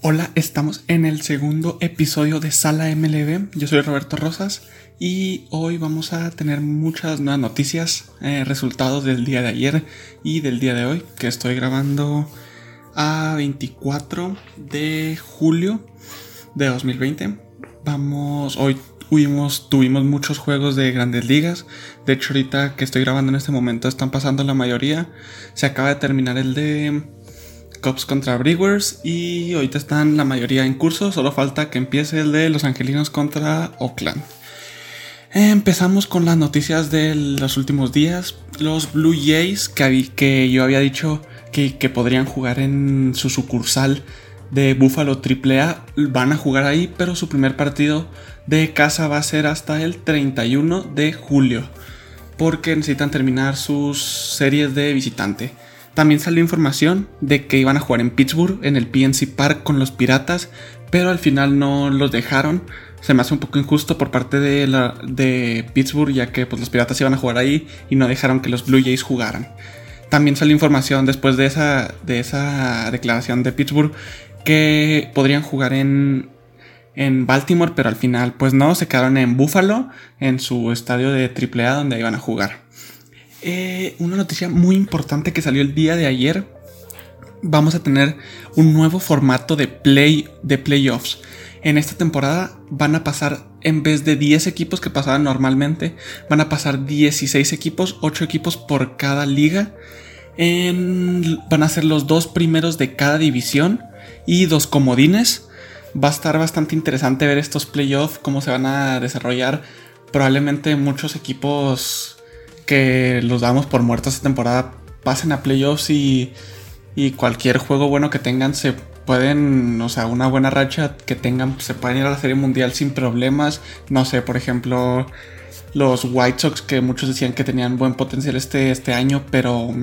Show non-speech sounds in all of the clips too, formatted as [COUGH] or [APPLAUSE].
Hola, estamos en el segundo episodio de Sala MLB. Yo soy Roberto Rosas y hoy vamos a tener muchas nuevas noticias, eh, resultados del día de ayer y del día de hoy, que estoy grabando a 24 de julio de 2020. Vamos, hoy tuvimos, tuvimos muchos juegos de grandes ligas. De hecho, ahorita que estoy grabando en este momento están pasando la mayoría. Se acaba de terminar el de Cubs contra Brewers y ahorita están la mayoría en curso, solo falta que empiece el de Los Angelinos contra Oakland. Empezamos con las noticias de los últimos días. Los Blue Jays, que, yo había dicho que, que, podrían jugar en su sucursal de Buffalo AAA, van a jugar ahí, pero su primer partido de casa va a ser hasta el 31 de julio, porque necesitan terminar sus series de visitante. También salió información de que iban a jugar en Pittsburgh, en el PNC Park con los Piratas, pero al final no los dejaron. Se me hace un poco injusto por parte de, Pittsburgh, ya que pues, los Piratas iban a jugar ahí y no dejaron que los Blue Jays jugaran. También salió información después de esa, de esa declaración de Pittsburgh que podrían jugar en, en Baltimore, pero al final pues no, se quedaron en Buffalo, en su estadio de AAA donde iban a jugar. Eh, una noticia muy importante que salió el día de ayer. Vamos a tener un nuevo formato de play de playoffs. En esta temporada van a pasar, en vez de 10 equipos que pasaban normalmente, van a pasar 16 equipos, 8 equipos por cada liga. van a ser los dos primeros de cada división y dos comodines. Va a estar bastante interesante ver estos playoffs, cómo se van a desarrollar. Probablemente muchos equipos que los damos por muertos esta temporada pasen a playoffs y, y cualquier juego bueno que tengan se pueden, o sea, una buena racha que tengan, se pueden ir a la Serie Mundial sin problemas. No sé, por ejemplo, los White Sox que muchos decían que tenían buen potencial este, este año, pero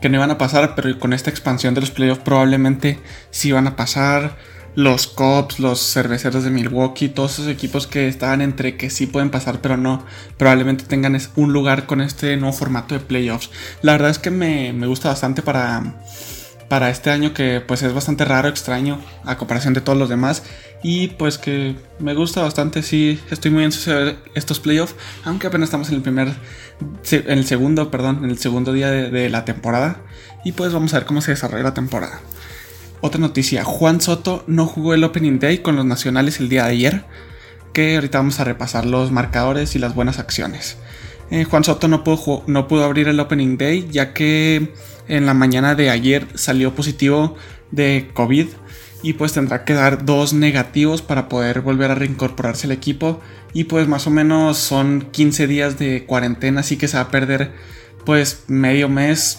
que no iban a pasar, pero con esta expansión de los playoffs probablemente sí van a pasar los Cubs, los cerveceros de Milwaukee, todos esos equipos que estaban entre que sí pueden pasar, pero no, probablemente tengan un lugar con este nuevo formato de playoffs. La verdad es que me, gusta bastante para, para este año que pues es bastante raro, extraño a comparación de todos los demás y pues que me gusta bastante, sí, estoy muy ansioso de ver estos playoffs, aunque apenas estamos en el primer, en el segundo, perdón, en el segundo día de la temporada y pues vamos a ver cómo se desarrolla la temporada. Otra noticia, Juan Soto no jugó el Opening Day con los nacionales el día de ayer, que ahorita vamos a repasar los marcadores y las buenas acciones. Eh, Juan Soto no pudo, no pudo abrir el Opening Day ya que en la mañana de ayer salió positivo de COVID y pues tendrá que dar dos negativos para poder volver a reincorporarse al equipo y pues más o menos son 15 días de cuarentena así que se va a perder pues medio mes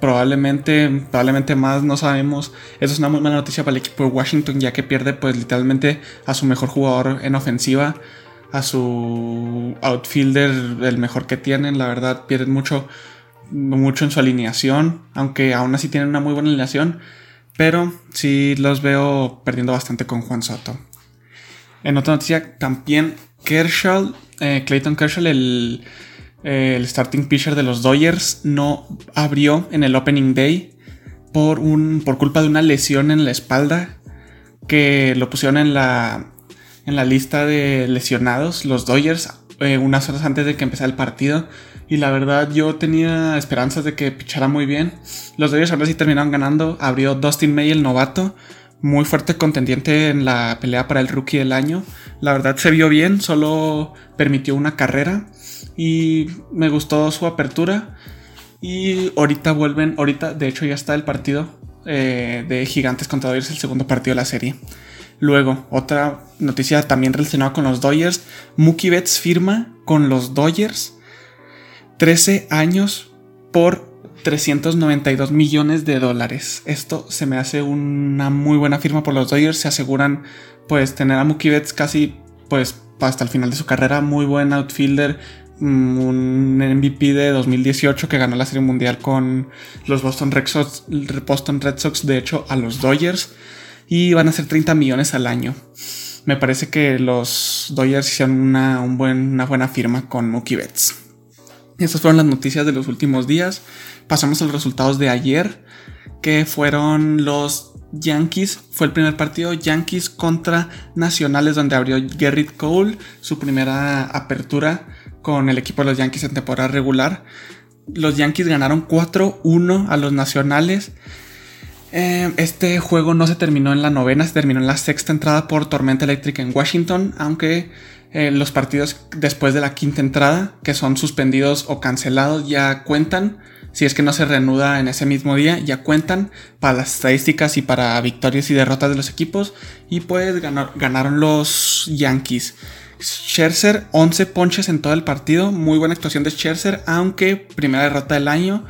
probablemente, probablemente más, no sabemos. Eso es una muy mala noticia para el equipo de Washington, ya que pierde pues literalmente a su mejor jugador en ofensiva, a su outfielder, el mejor que tienen, la verdad, pierden mucho, mucho en su alineación, aunque aún así tienen una muy buena alineación, pero sí los veo perdiendo bastante con Juan Soto. En otra noticia, también Kershaw, eh, Clayton Kershaw, el el starting pitcher de los Dodgers no abrió en el opening day por, un, por culpa de una lesión en la espalda que lo pusieron en la, en la lista de lesionados los Dodgers eh, unas horas antes de que empezara el partido. Y la verdad yo tenía esperanzas de que pichara muy bien. Los Dodgers ahora sí terminaron ganando. Abrió Dustin May el novato muy fuerte contendiente en la pelea para el rookie del año la verdad se vio bien solo permitió una carrera y me gustó su apertura. Y ahorita vuelven, ahorita de hecho ya está el partido eh, de Gigantes contra Dodgers, el segundo partido de la serie. Luego, otra noticia también relacionada con los Dodgers. Mookie Betts firma con los Dodgers 13 años por 392 millones de dólares. Esto se me hace una muy buena firma por los Dodgers. Se aseguran pues tener a Mookie Betts casi pues hasta el final de su carrera. Muy buen outfielder, Mm, un MVP de 2018 que ganó la Serie Mundial con los Boston Red Sox, de hecho a los Dodgers y van a ser 30 millones al año. Me parece que los Dodgers hicieron una, una buena firma con Mookie Betts. Estas fueron las noticias de los últimos días. Pasamos a los resultados de ayer. que fueron los Yankees. Fue el primer partido Yankees contra Nacionales donde abrió Gerrit Cole su primera apertura con el equipo de los Yankees en temporada regular. Los Yankees ganaron 4-1 a los Nacionales. Eh, este juego no se terminó en la novena, se terminó en la sexta entrada por tormenta eléctrica en Washington, aunque eh, los partidos después de la quinta entrada, que son suspendidos o cancelados, ya cuentan. Si es que no se reanuda en ese mismo día, ya cuentan para las estadísticas y para victorias y derrotas de los equipos. Y pues ganaron los Yankees. Scherzer, 11 ponches en todo el partido. Muy buena actuación de Scherzer, aunque primera derrota del año.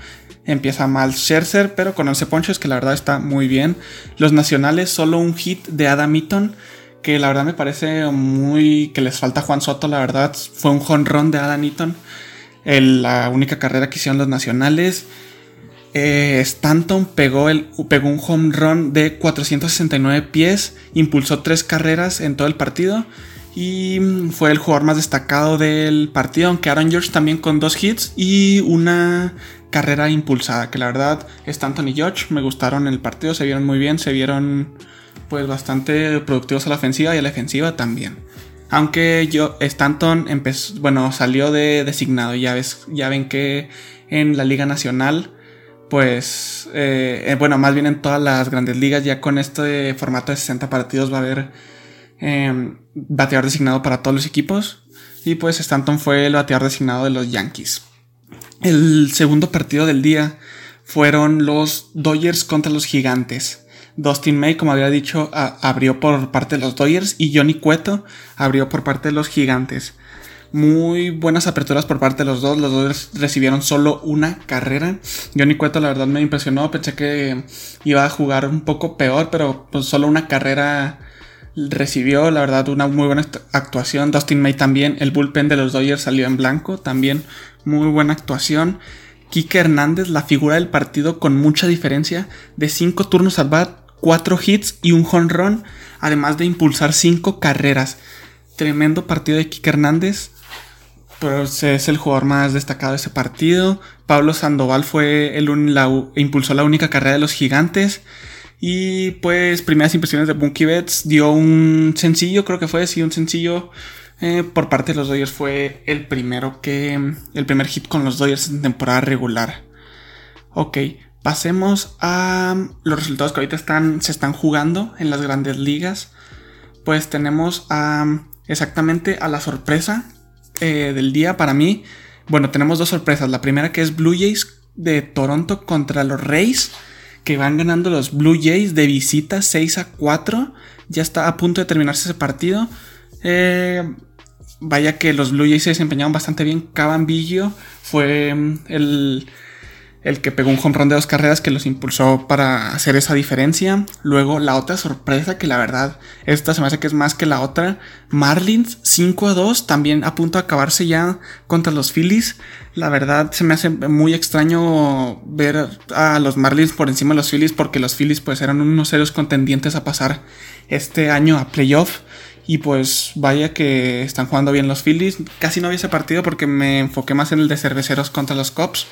Empieza mal Scherzer, pero con 11 ponches, que la verdad está muy bien. Los nacionales, solo un hit de Adam Eaton que la verdad me parece muy que les falta Juan Soto, la verdad. Fue un jonrón de Adam Eaton. la única carrera que hicieron los nacionales. Eh, Stanton pegó, el, pegó un home run de 469 pies, impulsó tres carreras en todo el partido y fue el jugador más destacado del partido, aunque Aaron George también con dos hits y una carrera impulsada, que la verdad Stanton y George me gustaron en el partido, se vieron muy bien, se vieron pues bastante productivos a la ofensiva y a la defensiva también. Aunque yo, Stanton empezó, bueno, salió de designado, ya, ves, ya ven que en la Liga Nacional, pues, eh, eh, bueno, más bien en todas las grandes ligas, ya con este formato de 60 partidos va a haber em, bateador designado para todos los equipos. Y pues Stanton fue el bateador designado de los Yankees. El segundo partido del día fueron los Dodgers contra los Gigantes. Dustin May, como había dicho, abrió por parte de los Dodgers y Johnny Cueto abrió por parte de los Gigantes. Muy buenas aperturas por parte de los dos. Los Dodgers recibieron solo una carrera. Johnny Cueto, la verdad, me impresionó. Pensé que iba a jugar un poco peor, pero pues solo una carrera recibió. La verdad, una muy buena actuación. Dustin May también. El bullpen de los Dodgers salió en blanco. También muy buena actuación. Kike Hernández, la figura del partido con mucha diferencia. De 5 turnos al bat, 4 hits y un run, además de impulsar 5 carreras. Tremendo partido de Kike Hernández. Pero es el jugador más destacado de ese partido. Pablo Sandoval fue el impulsó la única carrera de los gigantes. Y pues, primeras impresiones de Bunky Betts. Dio un sencillo, creo que fue, sí, un sencillo. Eh, por parte de los Dodgers fue el primero que. El primer hit con los Dodgers en temporada regular. Ok. Pasemos a los resultados que ahorita están, se están jugando en las grandes ligas. Pues tenemos a, exactamente a la sorpresa eh, del día para mí. Bueno, tenemos dos sorpresas. La primera que es Blue Jays de Toronto contra los Rays. Que van ganando los Blue Jays de visita 6 a 4. Ya está a punto de terminarse ese partido. Eh, vaya que los Blue Jays se desempeñaron bastante bien. Caban fue mm, el el que pegó un home run de dos carreras que los impulsó para hacer esa diferencia. Luego la otra sorpresa que la verdad esta se me hace que es más que la otra. Marlins 5 a 2 también a punto de acabarse ya contra los Phillies. La verdad se me hace muy extraño ver a los Marlins por encima de los Phillies porque los Phillies pues eran unos serios contendientes a pasar este año a playoff. Y pues vaya que están jugando bien los Phillies. Casi no vi ese partido porque me enfoqué más en el de cerveceros contra los Cops.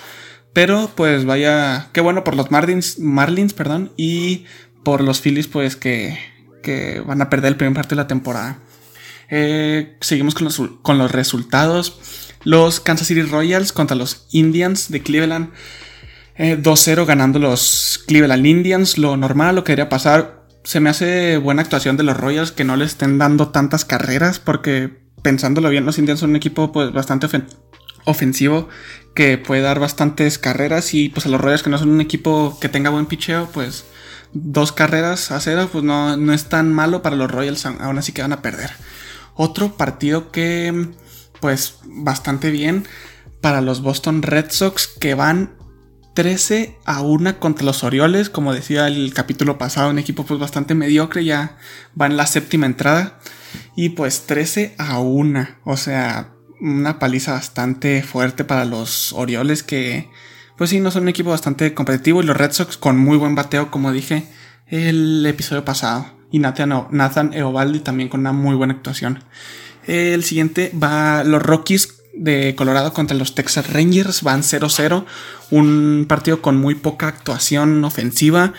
Pero pues vaya, qué bueno por los Marlins, Marlins perdón, y por los Phillies pues que, que van a perder el primer partido de la temporada. Eh, seguimos con los, con los resultados. Los Kansas City Royals contra los Indians de Cleveland. 2-0 eh, ganando los Cleveland Indians. Lo normal, lo que debería pasar. Se me hace buena actuación de los Royals que no le estén dando tantas carreras. Porque pensándolo bien, los Indians son un equipo pues bastante ofensivo que puede dar bastantes carreras y pues a los Royals que no son un equipo que tenga buen picheo, pues dos carreras a cero, pues no, no es tan malo para los Royals, aún así que van a perder. Otro partido que pues bastante bien para los Boston Red Sox que van 13 a 1 contra los Orioles, como decía el capítulo pasado, un equipo pues bastante mediocre, ya va en la séptima entrada y pues 13 a 1, o sea, una paliza bastante fuerte para los Orioles que pues sí, no son un equipo bastante competitivo y los Red Sox con muy buen bateo como dije el episodio pasado y Nathan, Eovaldi también con una muy buena actuación. El siguiente va los Rockies de Colorado contra los Texas Rangers. Van 0-0. Un partido con muy poca actuación ofensiva.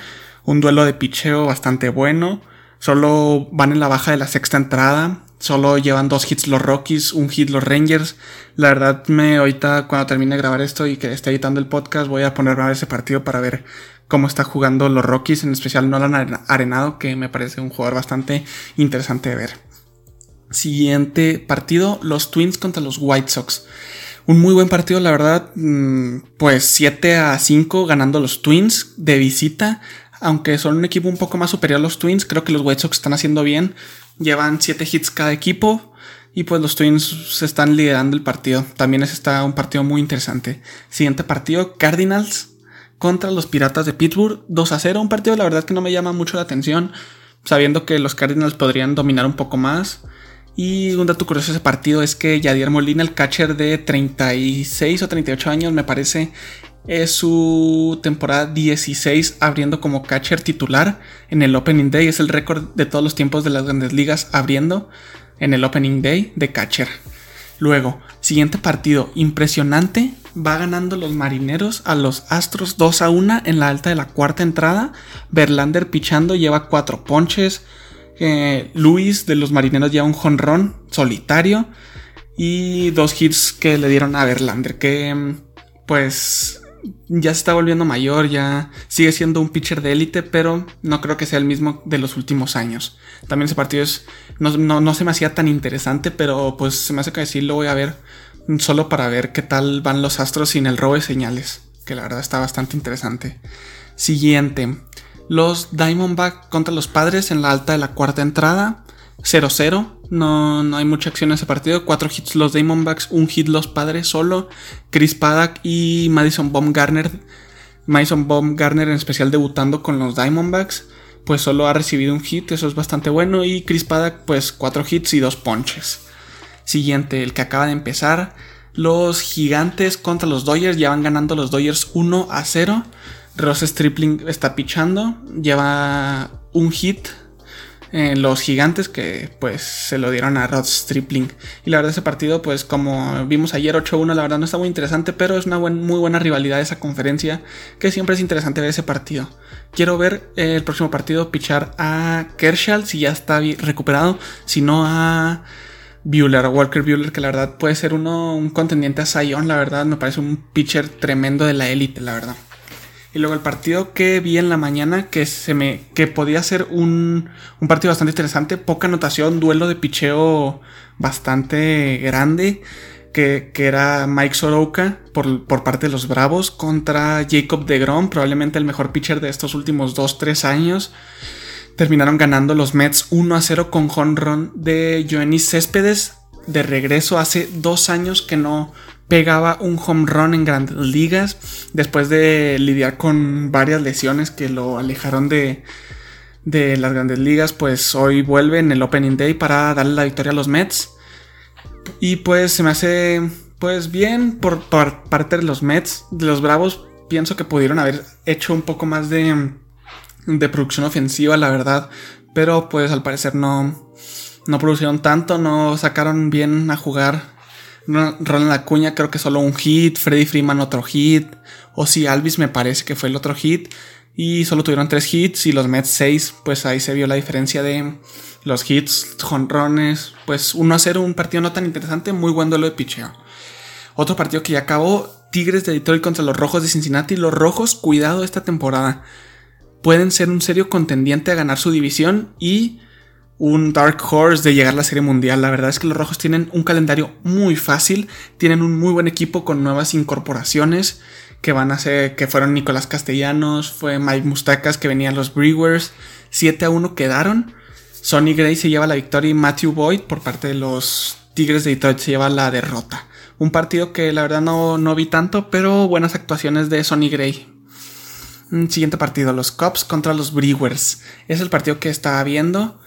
Un duelo de picheo bastante bueno. Solo van en la baja de la sexta entrada. Solo llevan dos hits los Rockies, un hit los Rangers. La verdad, me ahorita cuando termine de grabar esto y que esté editando el podcast, voy a ponerme a ver ese partido para ver cómo está jugando los Rockies, en especial Nolan Arenado, que me parece un jugador bastante interesante de ver. Siguiente partido, los Twins contra los White Sox. Un muy buen partido, la verdad. Mm, pues 7 a 5 ganando los Twins de visita. Aunque son un equipo un poco más superior a los Twins, creo que los White Sox están haciendo bien. Llevan 7 hits cada equipo. Y pues los Twins se están liderando el partido. También es está un partido muy interesante. Siguiente partido, Cardinals contra los Piratas de Pittsburgh. 2 a 0. Un partido la verdad que no me llama mucho la atención. Sabiendo que los Cardinals podrían dominar un poco más. Y un dato curioso de ese partido es que Yadier Molina, el catcher de 36 o 38 años, me parece, es su temporada 16 abriendo como catcher titular en el Opening Day. Es el récord de todos los tiempos de las grandes ligas abriendo en el Opening Day de catcher. Luego, siguiente partido, impresionante. Va ganando los marineros a los Astros 2 a 1 en la alta de la cuarta entrada. Verlander pichando, lleva 4 ponches. Eh, Luis de los marineros lleva un jonrón solitario. Y dos hits que le dieron a Verlander. Que pues ya se está volviendo mayor, ya sigue siendo un pitcher de élite, pero no creo que sea el mismo de los últimos años. También ese partido es, no, se me hacía tan interesante, pero pues se me hace que sí lo voy a ver solo para ver qué tal van los astros sin el robo de señales, que la verdad está bastante interesante. Siguiente, los Diamondback contra los Padres en la alta de la cuarta entrada. 0-0. No, no hay mucha acción en ese partido. Cuatro hits los Diamondbacks, un hit los padres solo. Chris Paddock y Madison Baumgartner. Madison Baumgartner en especial debutando con los Diamondbacks. Pues solo ha recibido un hit, eso es bastante bueno. Y Chris Paddock, pues cuatro hits y dos ponches. Siguiente, el que acaba de empezar. Los gigantes contra los Dodgers. Ya van ganando los Dodgers 1 a 0. Ross Stripling está pichando. Lleva un hit eh, los gigantes que pues se lo dieron a Rod Stripling. Y la verdad ese partido pues como vimos ayer 8-1 la verdad no está muy interesante, pero es una muy buena rivalidad esa conferencia que siempre es interesante ver ese partido. Quiero ver eh, el próximo partido pichar a Kershaw si ya está recuperado, si no a... Bueller, Walker Bueller, que la verdad puede ser uno, un contendiente a Zion, la verdad me parece un pitcher tremendo de la élite, la verdad. Y luego el partido que vi en la mañana, que se me. que podía ser un, un partido bastante interesante. Poca anotación, duelo de picheo bastante grande. Que, que, era Mike Soroka por, por, parte de los Bravos contra Jacob de Grom, probablemente el mejor pitcher de estos últimos 2-3 años. Terminaron ganando los Mets 1 a 0 con honron de Joenny Céspedes. De regreso hace dos años que no, pegaba un home run en grandes ligas después de lidiar con varias lesiones que lo alejaron de, de las grandes ligas, pues hoy vuelve en el Opening Day para darle la victoria a los Mets. Y pues se me hace pues bien por, parte de los Mets, de los Bravos, pienso que pudieron haber hecho un poco más de, de producción ofensiva, la verdad, pero pues al parecer no, no producieron tanto, no sacaron bien a jugar Ronald Acuña creo que solo un hit, Freddy Freeman otro hit, o si Alvis me parece que fue el otro hit, y solo tuvieron tres hits y los Mets seis, pues ahí se vio la diferencia de los hits, jonrones, pues 1 a 0, un partido no tan interesante, muy buen duelo de picheo. Otro partido que ya acabó, Tigres de Detroit contra los Rojos de Cincinnati, los Rojos, cuidado esta temporada, pueden ser un serio contendiente a ganar su división y un dark horse de llegar a la Serie Mundial. La verdad es que los Rojos tienen un calendario muy fácil, tienen un muy buen equipo con nuevas incorporaciones que van a ser, que fueron Nicolás Castellanos, fue Mike Mustacas que venían los Brewers, 7 a 1 quedaron. Sonny Gray se lleva la victoria y Matthew Boyd por parte de los Tigres de Detroit se lleva la derrota. Un partido que la verdad no, no vi tanto, pero buenas actuaciones de Sonny Gray. Siguiente partido, los Cubs contra los Brewers. Es el partido que estaba viendo.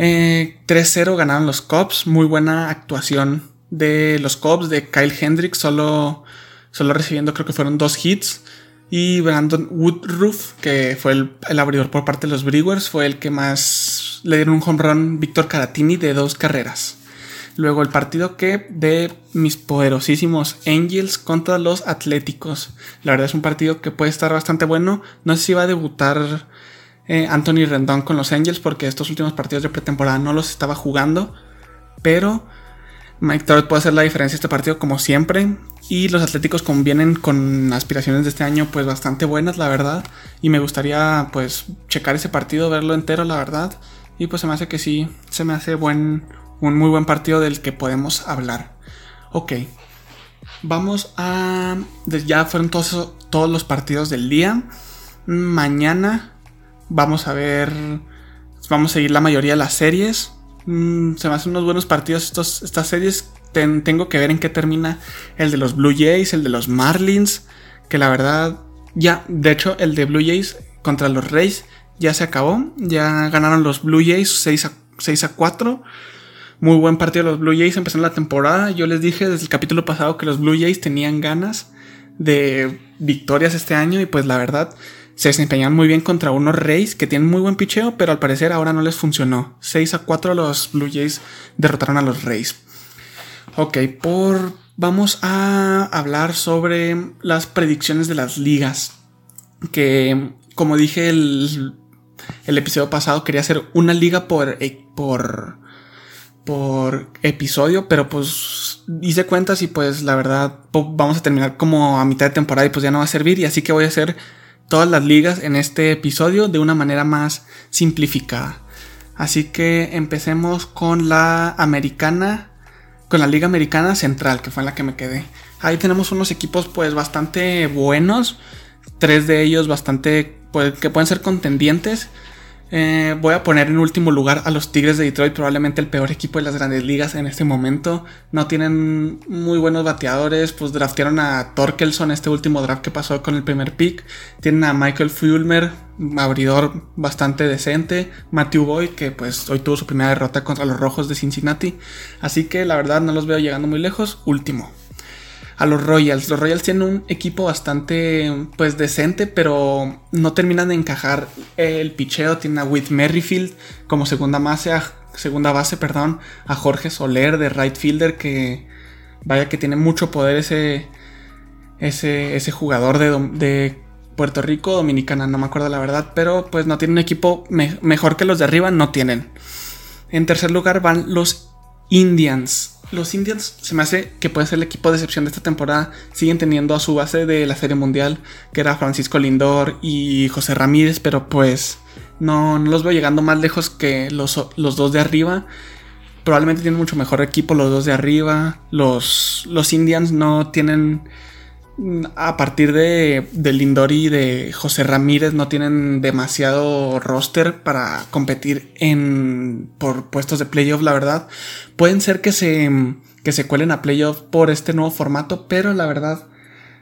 3-0 eh, ganaron los Cubs. Muy buena actuación de los Cubs, de Kyle Hendricks, solo, solo recibiendo creo que fueron dos hits. Y Brandon Woodruff, que fue el, abridor por parte de los Brewers, fue el que más le dieron un home run Víctor Caratini de dos carreras. Luego el partido que de mis poderosísimos Angels contra los Atléticos. La verdad es un partido que puede estar bastante bueno. No sé si va a debutar eh, Anthony Rendón con los Angels porque estos últimos partidos de pretemporada no los estaba jugando. Pero Mike Trout puede hacer la diferencia este partido como siempre. Y los Atléticos convienen con aspiraciones de este año pues bastante buenas, la verdad. Y me gustaría pues checar ese partido, verlo entero, la verdad. Y pues se me hace que sí, se me hace buen, un muy buen partido del que podemos hablar. Ok, vamos a... Ya fueron todos, todos los partidos del día. Mañana vamos a ver... Vamos a seguir la mayoría de las series. Mm, se me hacen unos buenos partidos estos, estas series. tengo que ver en qué termina el de los Blue Jays, el de los Marlins. Que la verdad, ya, de hecho, el de Blue Jays contra los Rays ya se acabó. Ya ganaron los Blue Jays 6 a, 6 a 4. Muy buen partido los Blue Jays. Empezaron la temporada. Yo les dije desde el capítulo pasado que los Blue Jays tenían ganas de victorias este año. Y pues la verdad, se desempeñaron muy bien contra unos Rays que tienen muy buen picheo, pero al parecer ahora no les funcionó. 6 a 4 los Blue Jays derrotaron a los Rays. Ok, por vamos a hablar sobre las predicciones de las ligas. Que como dije el, el episodio pasado, quería hacer una liga por, eh, por, por episodio, pero pues hice cuentas y pues la verdad vamos a terminar como a mitad de temporada y pues ya no va a servir. Y así que voy a hacer todas las ligas en este episodio de una manera más simplificada. Así que empecemos con la americana, con la liga americana central, que fue en la que me quedé. Ahí tenemos unos equipos pues bastante buenos, tres de ellos bastante pues, que pueden ser contendientes. Eh, voy a poner en último lugar a los Tigres de Detroit, probablemente el peor equipo de las grandes ligas en este momento. No tienen muy buenos bateadores, pues draftearon a Torkelson este último draft que pasó con el primer pick. Tienen a Michael Fulmer, abridor bastante decente. Matthew Boyd, que pues hoy tuvo su primera derrota contra los Rojos de Cincinnati. Así que la verdad no los veo llegando muy lejos. Último a los Royals. Los Royals tienen un equipo bastante pues decente, pero no terminan de encajar el picheo. Tienen a Whit Merrifield como segunda base, a, segunda base, perdón, a Jorge Soler de right fielder que vaya que tiene mucho poder ese ese, jugador de, de Puerto Rico, Dominicana, no me acuerdo la verdad, pero pues no tienen un equipo mejor que los de arriba, no tienen. En tercer lugar van los Indians los Indians se me hace que puede ser el equipo de excepción de esta temporada. Siguen teniendo a su base de la Serie Mundial, que era Francisco Lindor y José Ramírez, pero pues no, los veo llegando más lejos que los, los, dos de arriba. Probablemente tienen mucho mejor equipo los dos de arriba. Los, los Indians no tienen a partir de, de Lindor y de José Ramírez no tienen demasiado roster para competir en por puestos de playoff, la verdad. Pueden ser que se, que se cuelen a playoff por este nuevo formato, pero la verdad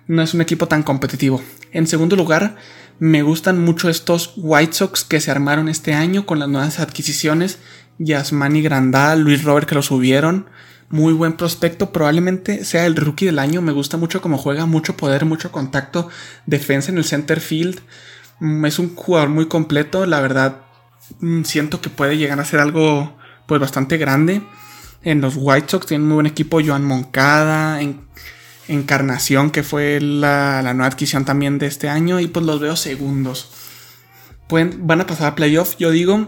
no es un equipo tan competitivo. En segundo lugar, me gustan mucho estos White Sox que se armaron este año con las nuevas adquisiciones. Yasmani Grandal, Luis Robert que lo subieron muy buen prospecto, probablemente sea el rookie del año, me gusta mucho cómo juega, mucho poder, mucho contacto, defensa en el center field, mm, es un jugador muy completo, la verdad mm, siento que puede llegar a ser algo pues bastante grande. En los White Sox tienen muy buen equipo, Joan Moncada, en, Encarnación, que fue la, la, nueva adquisición también de este año, y pues los veo segundos. Pueden, van a pasar a playoff, yo digo,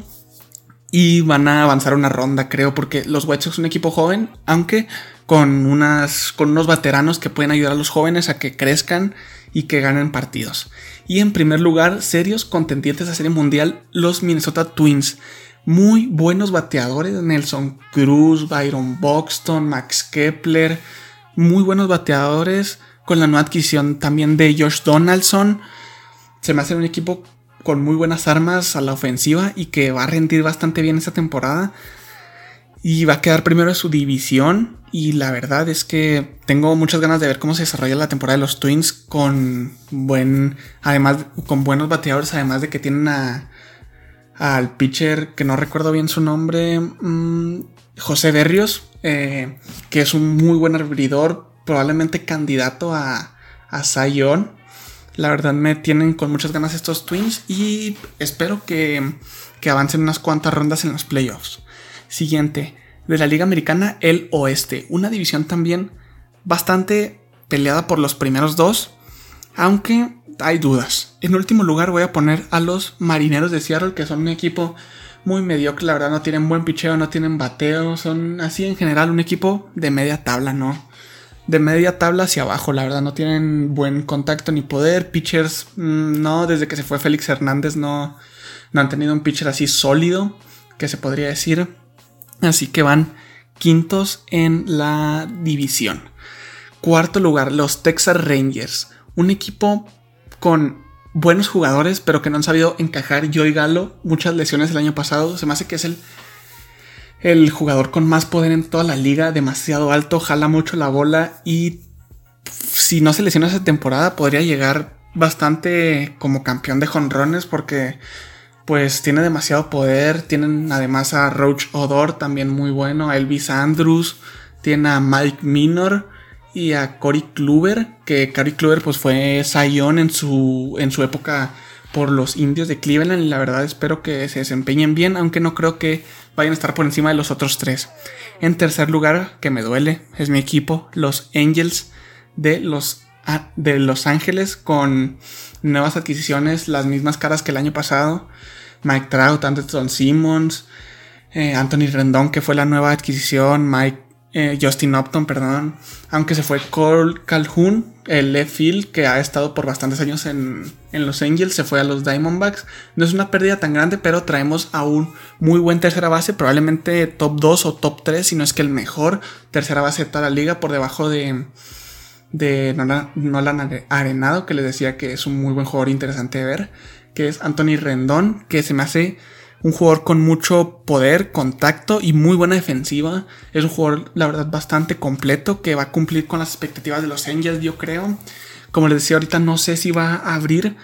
y van a avanzar una ronda, creo, porque los White Sox son un equipo joven, aunque con, unas, con unos veteranos que pueden ayudar a los jóvenes a que crezcan y que ganen partidos. Y en primer lugar, serios contendientes a Serie Mundial, los Minnesota Twins. Muy buenos bateadores, Nelson Cruz, Byron Buxton, Max Kepler, muy buenos bateadores, con la nueva adquisición también de Josh Donaldson. Se me hace un equipo con muy buenas armas a la ofensiva y que va a rendir bastante bien esta temporada. Y va a quedar primero en su división. Y la verdad es que tengo muchas ganas de ver cómo se desarrolla la temporada de los Twins con buen. Además, con buenos bateadores. Además de que tienen a. Al pitcher que no recuerdo bien su nombre. Mm, José Berrios. Eh, que es un muy buen abridor. Probablemente candidato a. A. La verdad me tienen con muchas ganas estos Twins y espero que, que avancen unas cuantas rondas en los playoffs. Siguiente, de la Liga Americana, el Oeste. Una división también bastante peleada por los primeros dos, aunque hay dudas. En último lugar voy a poner a los Marineros de Seattle, que son un equipo muy mediocre, la verdad no tienen buen picheo, no tienen bateo, son así en general un equipo de media tabla, ¿no? De media tabla hacia abajo, la verdad no tienen buen contacto ni poder, pitchers mm, no, desde que se fue Félix Hernández no, no han tenido un pitcher así sólido, que se podría decir. Así que van quintos en la división. Cuarto lugar, los Texas Rangers. Un equipo con buenos jugadores, pero que no han sabido encajar. Joey Galo, muchas lesiones el año pasado. Se me hace que es el, el jugador con más poder en toda la liga, demasiado alto, jala mucho la bola y si no se lesiona esa temporada podría llegar bastante como campeón de jonrones porque pues tiene demasiado poder. Tienen además a Roach Odor, también muy bueno, a Elvis Andrews, tiene a Mike Minor y a Cory Kluber, que Cory Kluber pues fue Zion en su, en su época por los indios de Cleveland y la verdad espero que se desempeñen bien, aunque no creo que vayan a estar por encima de los otros tres. En tercer lugar, que me duele, es mi equipo, los Angels de los, de los Ángeles con nuevas adquisiciones, las mismas caras que el año pasado. Mike Trout, Anderson Simmons, eh, Anthony Rendon, que fue la nueva adquisición, Mike eh, Justin Upton, perdón, aunque se fue Cole Calhoun, el left field que ha estado por bastantes años en, los Angels, se fue a los Diamondbacks. No es una pérdida tan grande, pero traemos a un muy buen tercera base, probablemente top 2 o top 3, si no es que el mejor tercera base de toda la liga, por debajo de, de Nolan Arenado, que les decía que es un muy buen jugador interesante de ver, que es Anthony Rendón, que se me hace un jugador con mucho poder, contacto y muy buena defensiva. Es un jugador, la verdad, bastante completo que va a cumplir con las expectativas de los Angels, yo creo. Como les decía ahorita, no sé si va a abrir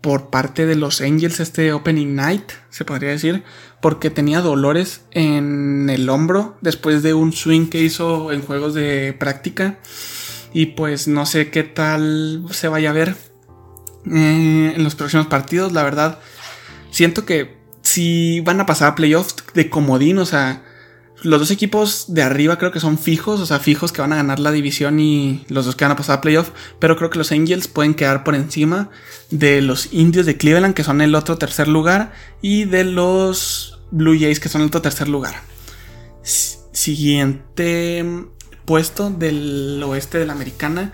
por parte de los Angels este Opening Night, se podría decir, porque tenía dolores en el hombro después de un swing que hizo en juegos de práctica. Y pues no sé qué tal se vaya a ver eh, en los próximos partidos. La verdad, siento que si van a pasar a playoffs de comodín, o sea, los dos equipos de arriba creo que son fijos, o sea, fijos que van a ganar la división y los dos que van a pasar a playoff, pero creo que los Angels pueden quedar por encima de los Indios de Cleveland, que son el otro tercer lugar, y de los Blue Jays, que son el otro tercer lugar. siguiente puesto del oeste de la americana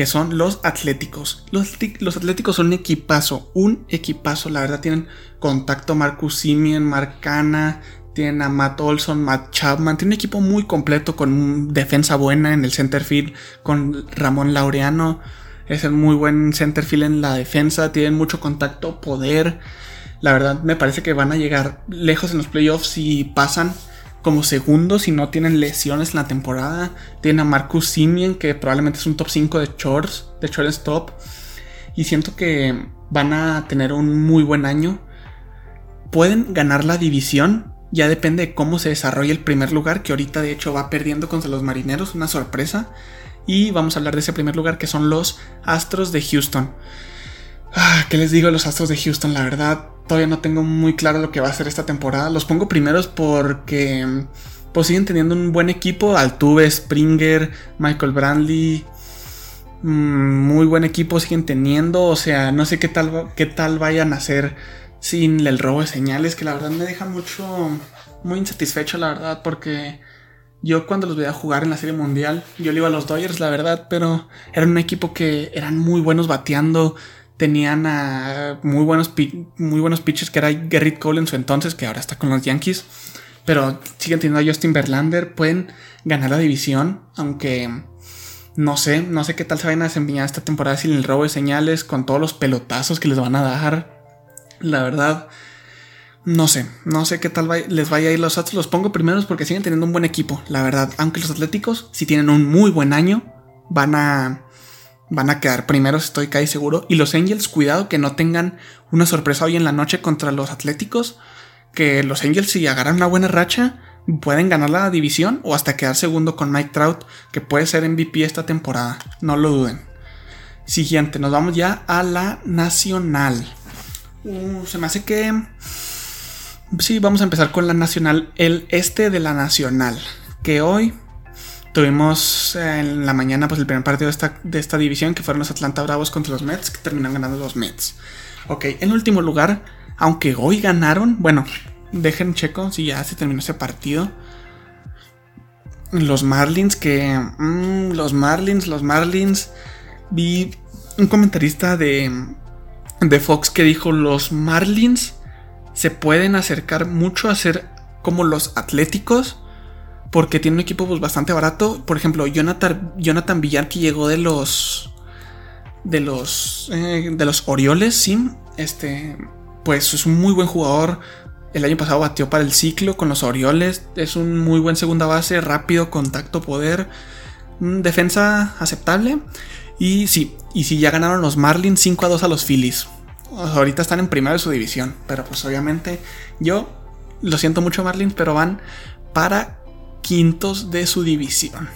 que son los Atléticos. Los, Atléticos son un equipazo, un equipazo, la verdad tienen contacto. Marcus Simeon, Marcana, tienen a Matt Olson, Matt Chapman, tiene un equipo muy completo con defensa buena en el center field, con Ramón Laureano, es el muy buen center field en la defensa, tienen mucho contacto, poder. La verdad me parece que van a llegar lejos en los playoffs si pasan como segundo si no tienen lesiones en la temporada. Tienen a Marcus Simien, que probablemente es un top 5 de shorts, de shortstop. Y siento que van a tener un muy buen año. Pueden ganar la división. Ya depende de cómo se desarrolle el primer lugar, que ahorita de hecho va perdiendo contra los marineros, una sorpresa. Y vamos a hablar de ese primer lugar, que son los Astros de Houston. Ah, ¿Qué les digo de los Astros de Houston? La verdad, todavía no tengo muy claro lo que va a ser esta temporada. Los pongo primeros porque pues siguen teniendo un buen equipo. Altuve, Springer, Michael Brandley. Mm, muy buen equipo siguen teniendo. O sea, no sé qué tal, qué tal vayan a hacer sin el robo de señales. Que la verdad me deja mucho. Muy insatisfecho, la verdad. Porque yo cuando los veía jugar en la Serie Mundial, yo le iba a los Dodgers, la verdad. Pero era un equipo que eran muy buenos bateando tenían a muy buenos, muy buenos pitchers, que era Gerrit Cole en su entonces, que ahora está con los Yankees. Pero siguen teniendo a Justin Verlander. Pueden ganar la división, aunque no sé, no sé qué tal se vayan a desempeñar esta temporada sin el robo de señales, con todos los pelotazos que les van a dar. La verdad, no sé, no sé qué tal les vaya a ir los Astros. Los pongo primeros porque siguen teniendo un buen equipo, la verdad. Aunque los Atléticos, si tienen un muy buen año, van a van a quedar primeros, estoy casi seguro. Y los Angels, cuidado que no tengan una sorpresa hoy en la noche contra los Atléticos. Que los Angels, si agarran una buena racha, pueden ganar la división o hasta quedar segundo con Mike Trout, que puede ser MVP esta temporada. No lo duden. Siguiente, nos vamos ya a la Nacional. Uh, se me hace que. Sí, vamos a empezar con la Nacional. El este de la Nacional. que hoy tuvimos en la mañana pues el primer partido de esta, de esta división que fueron los Atlanta Bravos contra los Mets que terminan ganando los Mets. Ok, en último lugar, aunque hoy ganaron, bueno, dejen checo si ya se terminó ese partido. Los Marlins que... Mm, los Marlins, los Marlins. Vi un comentarista de, de Fox que dijo los Marlins se pueden acercar mucho a ser como los Atléticos porque tiene un equipo pues, bastante barato. Por ejemplo, Jonathan, Jonathan Villar que llegó de los de los eh, de los Orioles, sí, este pues es un muy buen jugador. El año pasado batió para el ciclo con los Orioles. Es un muy buen segunda base, rápido, contacto, poder. Defensa aceptable. Y sí, y si ya ganaron los Marlins 5 a 2 a los Phillies. Ahorita están en primera de su división. Pero pues obviamente yo lo siento mucho Marlins, pero van para quintos de su división.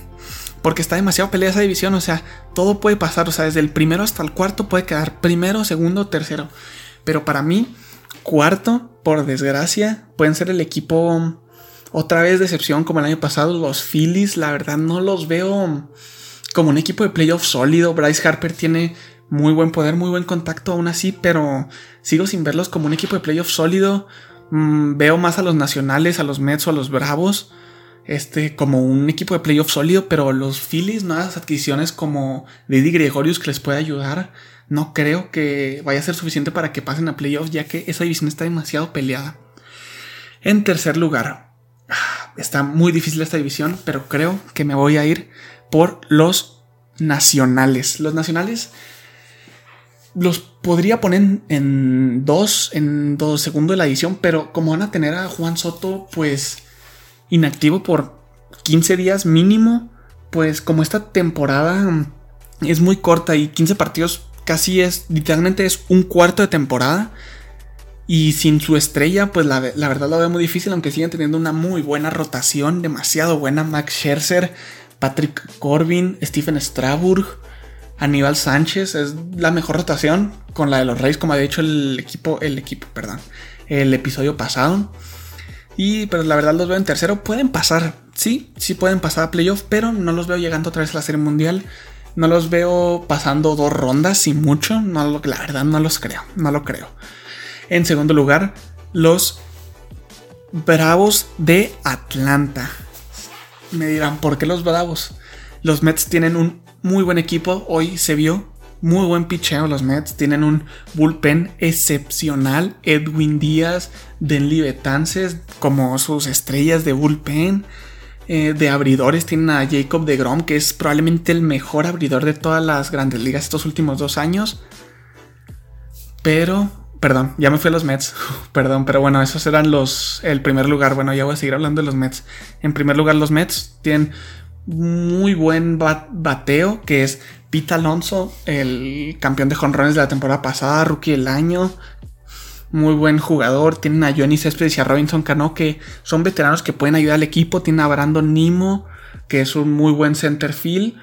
Porque está demasiado pelea esa división. O sea, todo puede pasar. O sea, desde el primero hasta el cuarto puede quedar primero, segundo, tercero. Pero para mí, cuarto, por desgracia, pueden ser el equipo otra vez decepción como el año pasado. Los Phillies, la verdad, no los veo como un equipo de playoff sólido. Bryce Harper tiene muy buen poder, muy buen contacto aún así, pero sigo sin verlos como un equipo de playoff sólido. Mm, veo más a los nacionales, a los Mets o a los Bravos. Este, como un equipo de playoff sólido, pero los Phillies, nuevas adquisiciones como Didi Gregorius que les puede ayudar no creo que vaya a ser suficiente para que pasen a playoffs, ya que esa división está demasiado peleada. En tercer lugar, [SIGHS] está muy difícil esta división, pero creo que me voy a ir por los nacionales. Los nacionales los podría poner en dos, en dos segundo de la división, pero como van a tener a Juan Soto, pues inactivo por 15 días mínimo, pues como esta temporada es muy corta y 15 partidos casi es, literalmente es un cuarto de temporada. Y sin su estrella, pues la, verdad lo veo muy difícil, aunque siguen teniendo una muy buena rotación, demasiado buena. Max Scherzer, Patrick Corbin, Stephen Straburg, Aníbal Sánchez, es la mejor rotación con la de los Reyes, como ha dicho el equipo, el equipo, perdón, el episodio pasado. Y pero la verdad los veo en tercero, pueden pasar, sí, sí pueden pasar a playoff, pero no los veo llegando otra vez a la serie mundial. No los veo pasando dos rondas y mucho. No, la verdad no los creo. No lo creo. En segundo lugar, los Bravos de Atlanta. Me dirán, ¿por qué los Bravos? Los Mets tienen un muy buen equipo. Hoy se vio muy buen picheo los Mets. Tienen un bullpen excepcional. Edwin Díaz, Denly Betances como sus estrellas de bullpen. Eh, de abridores tienen a Jacob de Grom, que es probablemente el mejor abridor de todas las grandes ligas estos últimos dos años. Pero, perdón, ya me fui a los Mets. [LAUGHS] perdón, pero bueno, esos eran los. El primer lugar. Bueno, ya voy a seguir hablando de los Mets. En primer lugar, los Mets tienen muy buen bateo, que es Pete Alonso, el campeón de jonrones de la temporada pasada, rookie del año muy buen jugador. Tienen a Johnny Céspedes y a Robinson Cano, que son veteranos que pueden ayudar al equipo. Tienen a Brandon Nimo, que es un muy buen center field.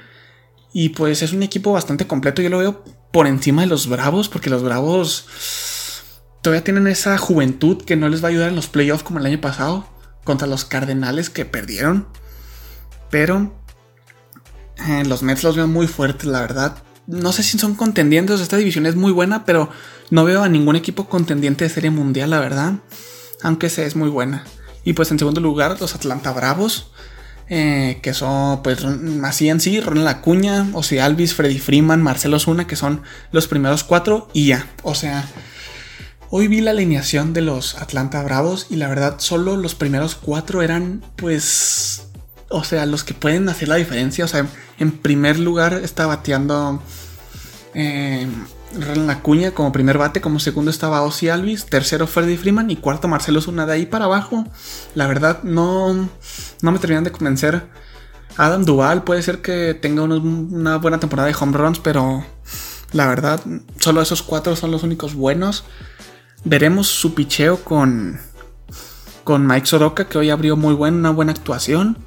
Y pues es un equipo bastante completo. Yo lo veo por encima de los Bravos, porque los Bravos todavía tienen esa juventud que no les va a ayudar en los playoffs como el año pasado, contra los Cardenales que perdieron. Pero eh, los Mets los veo muy fuertes, la verdad. No sé si son contendientes, esta división es muy buena, pero no veo a ningún equipo contendiente de serie mundial, la verdad. Aunque sea es muy buena. Y pues en segundo lugar, los Atlanta Bravos. Eh, que son, pues, así en sí, Ronald Acuña, Ozzy Alvis, Freddy Freeman, Marcelo Zuna, que son los primeros cuatro y ya. O sea, hoy vi la alineación de los Atlanta Bravos y la verdad solo los primeros cuatro eran, pues, o sea, los que pueden hacer la diferencia. O sea, en primer lugar está bateando eh, la cuña como primer bate, como segundo estaba Ozzy Alvis, tercero Freddy Freeman y cuarto Marcelo Zuna. De ahí para abajo, la verdad no, no me terminan de convencer. Adam Duval puede ser que tenga una buena temporada de home runs, pero la verdad, solo esos cuatro son los únicos buenos. Veremos su picheo con, con Mike Soroka, que hoy abrió muy buena, una buena actuación.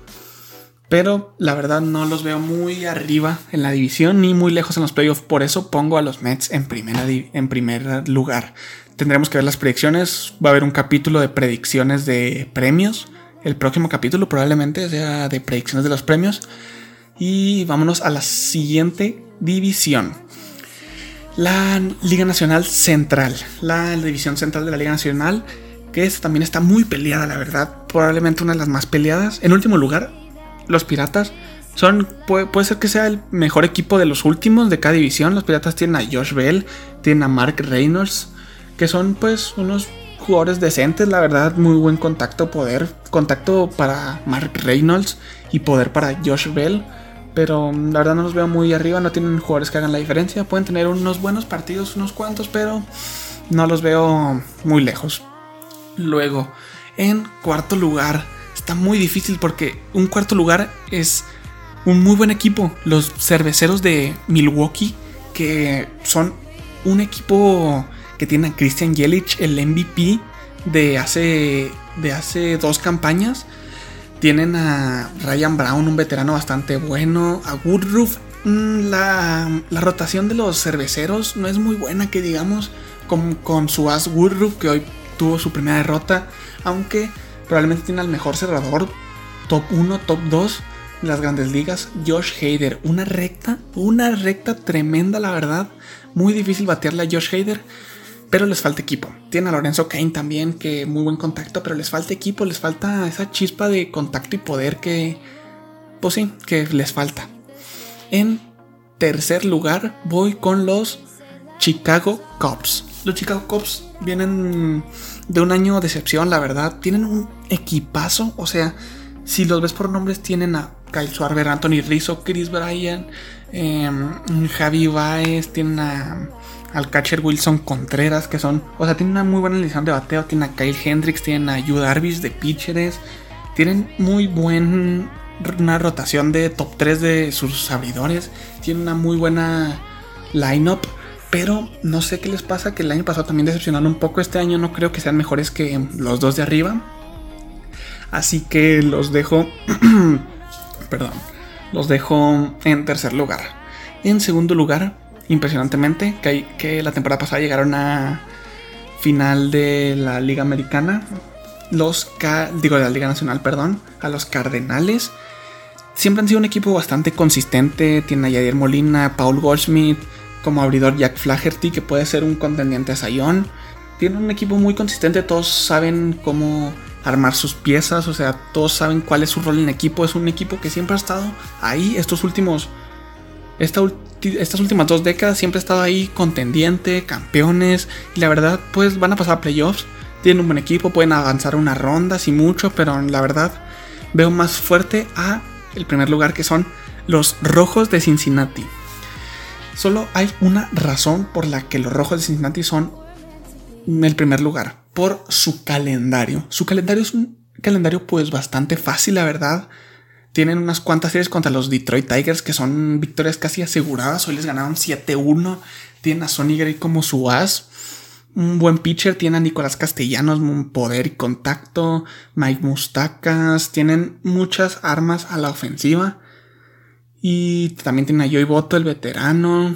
Pero la verdad no los veo muy arriba en la división ni muy lejos en los playoffs. Por eso pongo a los Mets en, primera en primer lugar. Tendremos que ver las predicciones. Va a haber un capítulo de predicciones de premios el próximo capítulo, probablemente sea de predicciones de los premios. Y vámonos a la siguiente división. La Liga Nacional Central. La división central de la Liga Nacional. Que también está muy peleada, la verdad. Probablemente una de las más peleadas. En último lugar, los Piratas. Son, puede, puede, ser que sea el mejor equipo de los últimos de cada división. Los Piratas tienen a Josh Bell, tienen a Mark Reynolds, que son pues unos jugadores decentes, la verdad, muy buen contacto, poder, contacto para Mark Reynolds y poder para Josh Bell. Pero mm, la verdad no los veo muy arriba, no tienen jugadores que hagan la diferencia. Pueden tener unos buenos partidos, unos cuantos, pero no los veo muy lejos. Luego, en cuarto lugar, está muy difícil porque un cuarto lugar es un muy buen equipo. Los cerveceros de Milwaukee, que son un equipo que tiene a Christian Yelich, el MVP de hace, de hace dos campañas. Tienen a Ryan Brown, un veterano bastante bueno. A Woodruff. Mm, la, la rotación de los cerveceros no es muy buena, que digamos, con, con su as Woodruff, que hoy tuvo su primera derrota. Aunque probablemente tiene al mejor cerrador, top 1, top 2 de las grandes ligas, Josh Hader. Una recta, una recta tremenda, la verdad. Muy difícil batearle a Josh Hader pero les falta equipo. Tiene a Lorenzo Kane también, que muy buen contacto, pero les falta equipo, les falta esa chispa de contacto y poder que, pues sí, que les falta. En tercer lugar voy con los Chicago Cubs. Los Chicago Cubs vienen de un año de decepción, la verdad. Tienen un equipazo, o sea, si los ves por nombres, tienen a Kyle Schwarber, Anthony Rizzo, Chris Bryan, em, Javi Baez, tienen a al catcher Wilson Contreras, que son, o sea, tienen una muy buena lesión de bateo, tienen a Kyle Hendricks, tienen a Yu Darvish de pitchers, tienen muy buena rotación de top 3 de sus abridores, tienen una muy buena lineup, pero no sé qué les pasa, que el año pasado también decepcionaron un poco, este año no creo que sean mejores que los dos de arriba, así que los dejo, [CLEARS THROAT] perdón, los dejo en tercer lugar. En segundo lugar, impresionantemente, que, que la temporada pasada llegaron a final de la Liga Americana, los digo de la Liga Nacional, perdón, a los Cardenales. Siempre han sido un equipo bastante consistente. Tiene a Yadier Molina, Paul Goldschmidt, como abridor Jack Flaherty, que puede ser un contendiente a Sayón. Tiene un equipo muy consistente, todos saben cómo armar sus piezas, o sea, todos saben cuál es su rol en equipo. Es un equipo que siempre ha estado ahí estos últimos. Esta, estas últimas dos décadas siempre ha estado ahí contendiente, campeones. Y la verdad, pues van a pasar a playoffs. Tienen un buen equipo, pueden avanzar una ronda, y mucho, pero la verdad veo más fuerte a el primer lugar que son los Rojos de Cincinnati. Solo hay una razón por la que los Rojos de Cincinnati son el primer lugar, por su calendario. Su calendario es un calendario pues bastante fácil, la verdad. Tienen unas cuantas series contra los Detroit Tigers que son victorias casi aseguradas. Hoy les ganaron 7-1. Tienen a Sonny Gray como su as. Un buen pitcher. Tienen a Nicolás Castellanos, un poder y contacto. Mike Mustacas. Tienen muchas armas a la ofensiva. Y también tienen a Joey Boto, el veterano.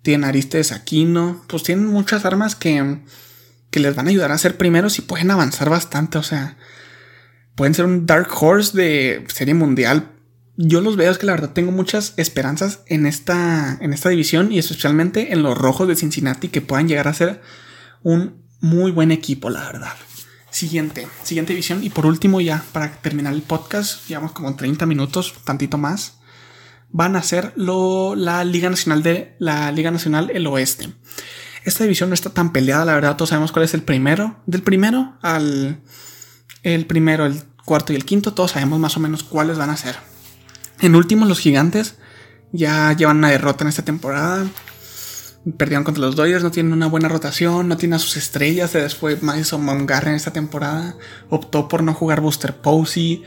Tienen a Aristides Aquino. Pues tienen muchas armas que, que les van a ayudar a ser primeros y pueden avanzar bastante. O sea, pueden ser un Dark Horse de serie mundial. Yo los veo es que la verdad tengo muchas esperanzas en esta, en esta división y especialmente en los rojos de Cincinnati que puedan llegar a ser un muy buen equipo, la verdad. Siguiente, siguiente división y por último ya para terminar el podcast, llevamos como 30 minutos, tantito más, van a ser la Liga Nacional de la Liga Nacional el Oeste. Esta división no está tan peleada, la verdad, todos sabemos cuál es el primero, del primero al el primero, el cuarto y el quinto, todos sabemos más o menos cuáles van a ser. En último, los gigantes ya llevan una derrota en esta temporada. Perdieron contra los Dodgers, no tienen una buena rotación, no tienen a sus estrellas. Se después Madison Montgomery en esta temporada. Optó por no jugar Booster Posey.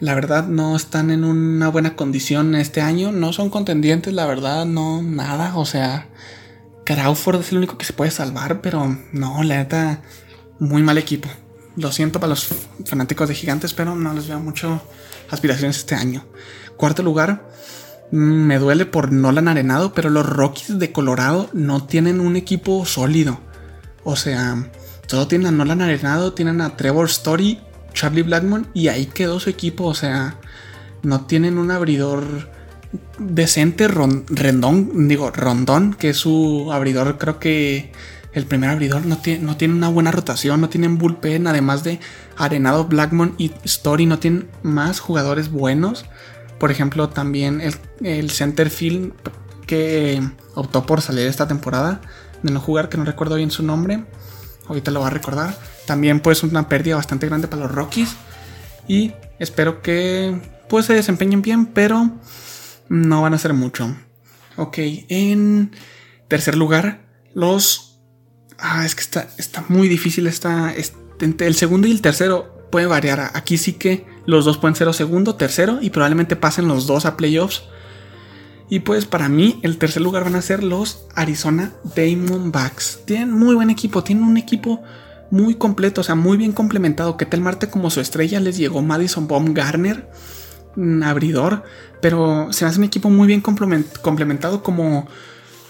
La verdad, no están en una buena condición este año. No son contendientes, la verdad, no, nada. O sea, Crawford es el único que se puede salvar, pero no, la neta, muy mal equipo. Lo siento para los fanáticos de gigantes, pero no les veo mucho aspiraciones este año. Cuarto lugar, mm, me duele por Nolan Arenado, pero los Rockies de Colorado no tienen un equipo sólido. O sea, solo tienen a Nolan Arenado, tienen a Trevor Story, Charlie Blackmon y ahí quedó su equipo. O sea, no tienen un abridor decente, Rendón, digo, Rondón, que es su abridor, creo que el primer abridor no tiene, no tiene una buena rotación, no tienen bullpen, además de Arenado, Blackmon y Story, no tienen más jugadores buenos. Por ejemplo, también el, el center field que optó por salir esta temporada, de no jugar, que no recuerdo bien su nombre, ahorita lo va a recordar. También pues una pérdida bastante grande para los Rockies y espero que pues se desempeñen bien, pero no van a ser mucho. Ok, en tercer lugar, los... Ah, es que está, está muy difícil. Está, el segundo y el tercero puede variar. Aquí sí que los dos pueden ser o segundo, tercero y probablemente pasen los dos a playoffs. Y pues para mí el tercer lugar van a ser los Arizona Diamondbacks. Tienen muy buen equipo, tienen un equipo muy completo, o sea, muy bien complementado. Que tal Marte como su estrella les llegó Madison Baumgartner abridor, pero se hace un equipo muy bien complementado como,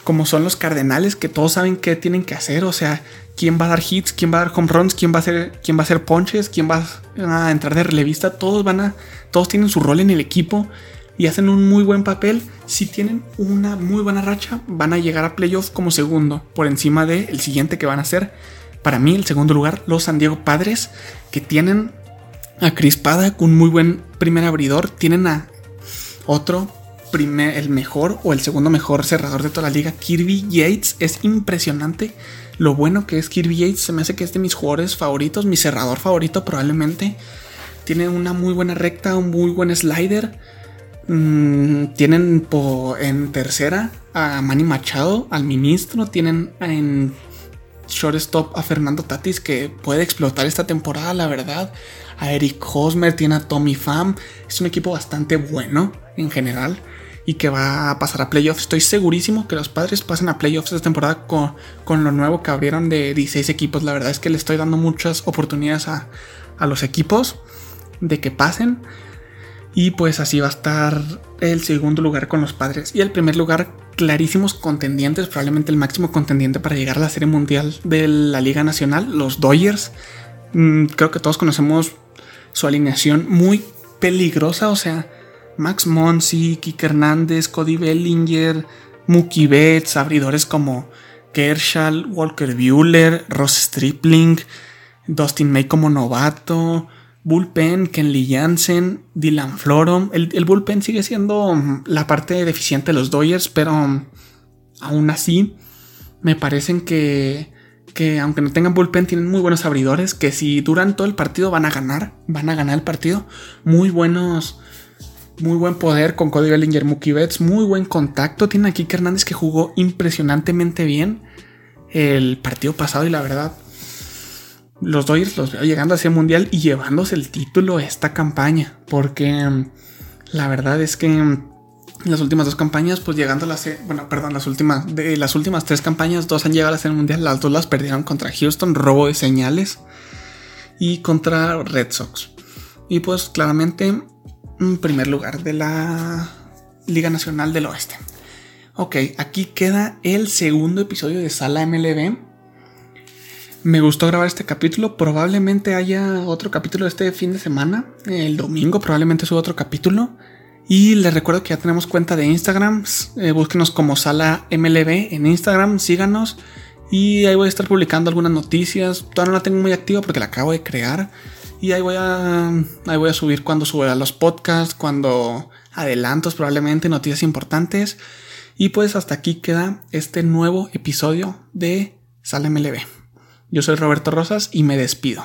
como son los Cardenales, que todos saben qué tienen que hacer, o sea, quién va a dar hits, quién va a dar home runs, quién va a hacer, quién va a hacer ponches, quién va a entrar de relevista, todos van a, todos tienen su rol en el equipo y hacen un muy buen papel. Si tienen una muy buena racha, van a llegar a playoffs como segundo, por encima del siguiente que van a ser. Para mí, el segundo lugar, los San Diego Padres, que tienen a Chris Paddock, un muy buen primer abridor. Tienen a otro, primer, el mejor o el segundo mejor cerrador de toda la liga, Kirby Yates. Es impresionante lo bueno que es Kirby Yates. Se me hace que es de mis jugadores favoritos, mi cerrador favorito probablemente. Tiene una muy buena recta, un muy buen slider. Mm, tienen en tercera a Manny Machado, al ministro. Tienen en shortstop a Fernando Tatis que puede explotar esta temporada, la verdad a Eric Hosmer, tiene a Tommy Pham. Es un equipo bastante bueno en general y que va a pasar a playoffs. Estoy segurísimo que los padres pasen a playoffs esta temporada con, con, lo nuevo que abrieron de 16 equipos. La verdad es que le estoy dando muchas oportunidades a, a los equipos de que pasen. Y pues así va a estar el segundo lugar con los padres. Y el primer lugar, clarísimos contendientes, probablemente el máximo contendiente para llegar a la Serie Mundial de la Liga Nacional, los Dodgers. Mm, creo que todos conocemos su alineación muy peligrosa, o sea, Max Monsi, Kike Hernández, Cody Bellinger, Mookie Betts, abridores como Kershaw, Walker Bueller, Ross Stripling, Dustin May como novato, Bullpen, Kenley Jansen, Dylan Floro. El, el, Bullpen sigue siendo la parte deficiente de los Dodgers, pero aún así me parecen que que aunque no tengan bullpen, tienen muy buenos abridores, que si duran todo el partido van a ganar, van a ganar el partido. Muy buenos, muy buen poder con Cody Bellinger, Mookie Betts, muy buen contacto. Tiene aquí Hernández que jugó impresionantemente bien el partido pasado y la verdad, los Dodgers los veo llegando hacia el mundial y llevándose el título esta campaña, porque la verdad es que las últimas dos campañas, pues llegando a las, bueno, perdón, las últimas, de las últimas tres campañas, dos han llegado a serie mundial, las dos las perdieron contra Houston, robo de señales, y contra Red Sox. Y pues claramente, en primer lugar de la Liga Nacional del Oeste. Ok, aquí queda el segundo episodio de Sala MLB. Me gustó grabar este capítulo. Probablemente haya otro capítulo este fin de semana. El domingo probablemente suba otro capítulo. Y les recuerdo que ya tenemos cuenta de Instagram. Eh, búsquenos como Sala MLB en Instagram, síganos. Y ahí voy a estar publicando algunas noticias. Todavía no la tengo muy activa porque la acabo de crear. Y ahí voy a, ahí voy a subir cuando suba los podcasts, cuando adelantos probablemente, noticias importantes. Y pues hasta aquí queda este nuevo episodio de Sala MLB. Yo soy Roberto Rosas y me despido.